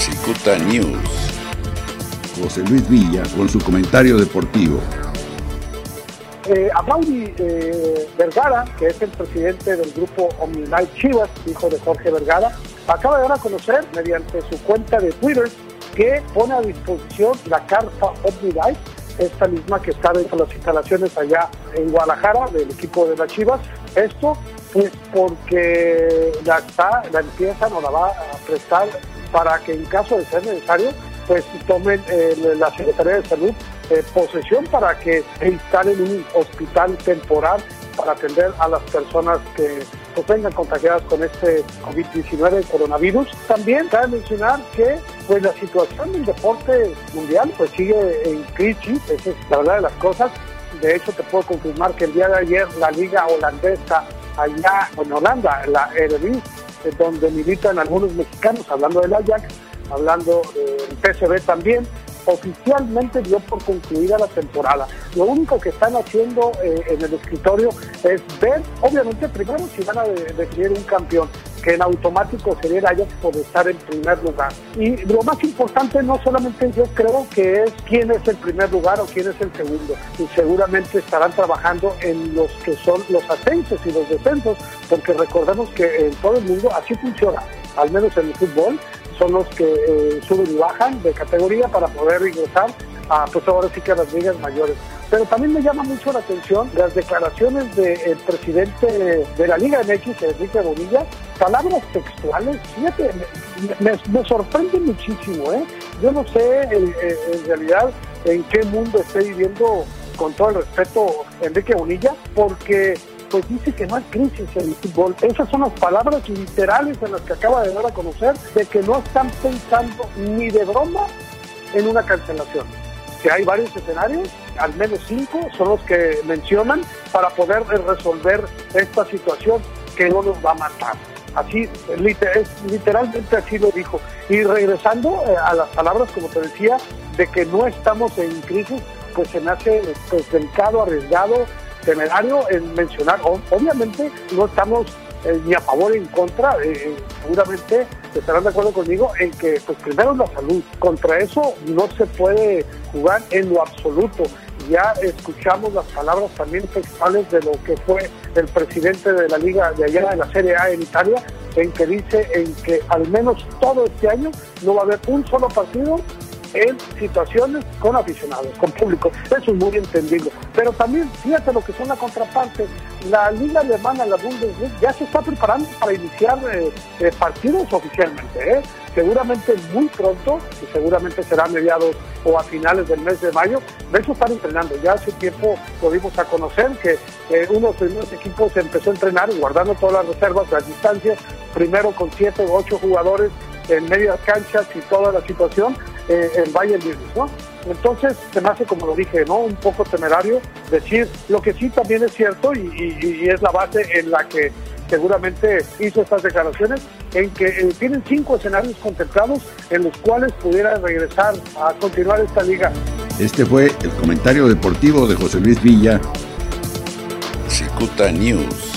Cicuta News. José Luis Villa con su comentario deportivo. Eh, a Mauri eh, Vergara, que es el presidente del grupo OmniLife Chivas, hijo de Jorge Vergara, acaba de dar a conocer mediante su cuenta de Twitter que pone a disposición la carta OmniLife, esta misma que está dentro de las instalaciones allá en Guadalajara del equipo de las Chivas. Esto pues porque la, está, la empiezan o la va a prestar para que en caso de ser necesario pues tomen eh, la Secretaría de Salud eh, posesión para que instalen un hospital temporal para atender a las personas que pues, vengan contagiadas con este COVID-19, coronavirus. También cabe mencionar que pues la situación del deporte mundial pues sigue en crisis, esa es la verdad de las cosas. De hecho, te puedo confirmar que el día de ayer la liga holandesa allá en Holanda, la Eredivisie, donde militan algunos mexicanos, hablando del Ajax, hablando del PSV también, oficialmente dio por concluida la temporada. Lo único que están haciendo eh, en el escritorio es ver, obviamente, primero si van a definir un campeón, que en automático sería el Ajax por estar en primer lugar. Y lo más importante no solamente yo creo que es quién es el primer lugar o quién es el segundo. Y seguramente estarán trabajando en los que son los ascensos y los descensos, porque recordemos que en todo el mundo así funciona, al menos en el fútbol son los que eh, suben y bajan de categoría para poder ingresar a, pues ahora sí que a las ligas mayores. Pero también me llama mucho la atención las declaraciones del presidente de la Liga MX, Enrique Bonilla, palabras textuales, fíjate, me, sorprende muchísimo, ¿eh? Yo no sé en, en realidad en qué mundo esté viviendo, con todo el respeto, Enrique Bonilla, porque pues dice que no hay crisis en el fútbol. Esas son las palabras literales en las que acaba de dar a conocer de que no están pensando ni de broma en una cancelación. Que hay varios escenarios, al menos cinco son los que mencionan para poder resolver esta situación que no nos va a matar. Así, literalmente así lo dijo. Y regresando eh, a las palabras, como te decía, de que no estamos en crisis, pues se me hace pues, delicado, arriesgado, temerario en mencionar, obviamente no estamos eh, ni a favor ni en contra, eh, seguramente estarán de acuerdo conmigo en que pues primero la salud, contra eso no se puede jugar en lo absoluto. Ya escuchamos las palabras también textuales de lo que fue el presidente de la liga de allá de la Serie A en Italia, en que dice en que al menos todo este año no va a haber un solo partido en situaciones con aficionados, con público. Eso es muy entendido. Pero también, fíjate lo que son la contraparte. La Liga Alemana, la Bundesliga, ya se está preparando para iniciar eh, eh, partidos oficialmente. ¿eh? Seguramente muy pronto, y seguramente será mediados o a finales del mes de mayo. Hecho, están entrenando. Ya hace tiempo lo dimos a conocer que uno de los equipos empezó a entrenar guardando todas las reservas, las distancias, primero con siete o ocho jugadores en medias canchas y toda la situación eh, en Bayern Munich, ¿no? Entonces se me hace, como lo dije, ¿no? Un poco temerario decir lo que sí también es cierto y, es la base en la que seguramente hizo estas declaraciones, en que eh, tienen cinco escenarios contemplados en los cuales pudiera regresar a continuar esta liga. Este fue el comentario deportivo de José Luis Villa. Cicuta News.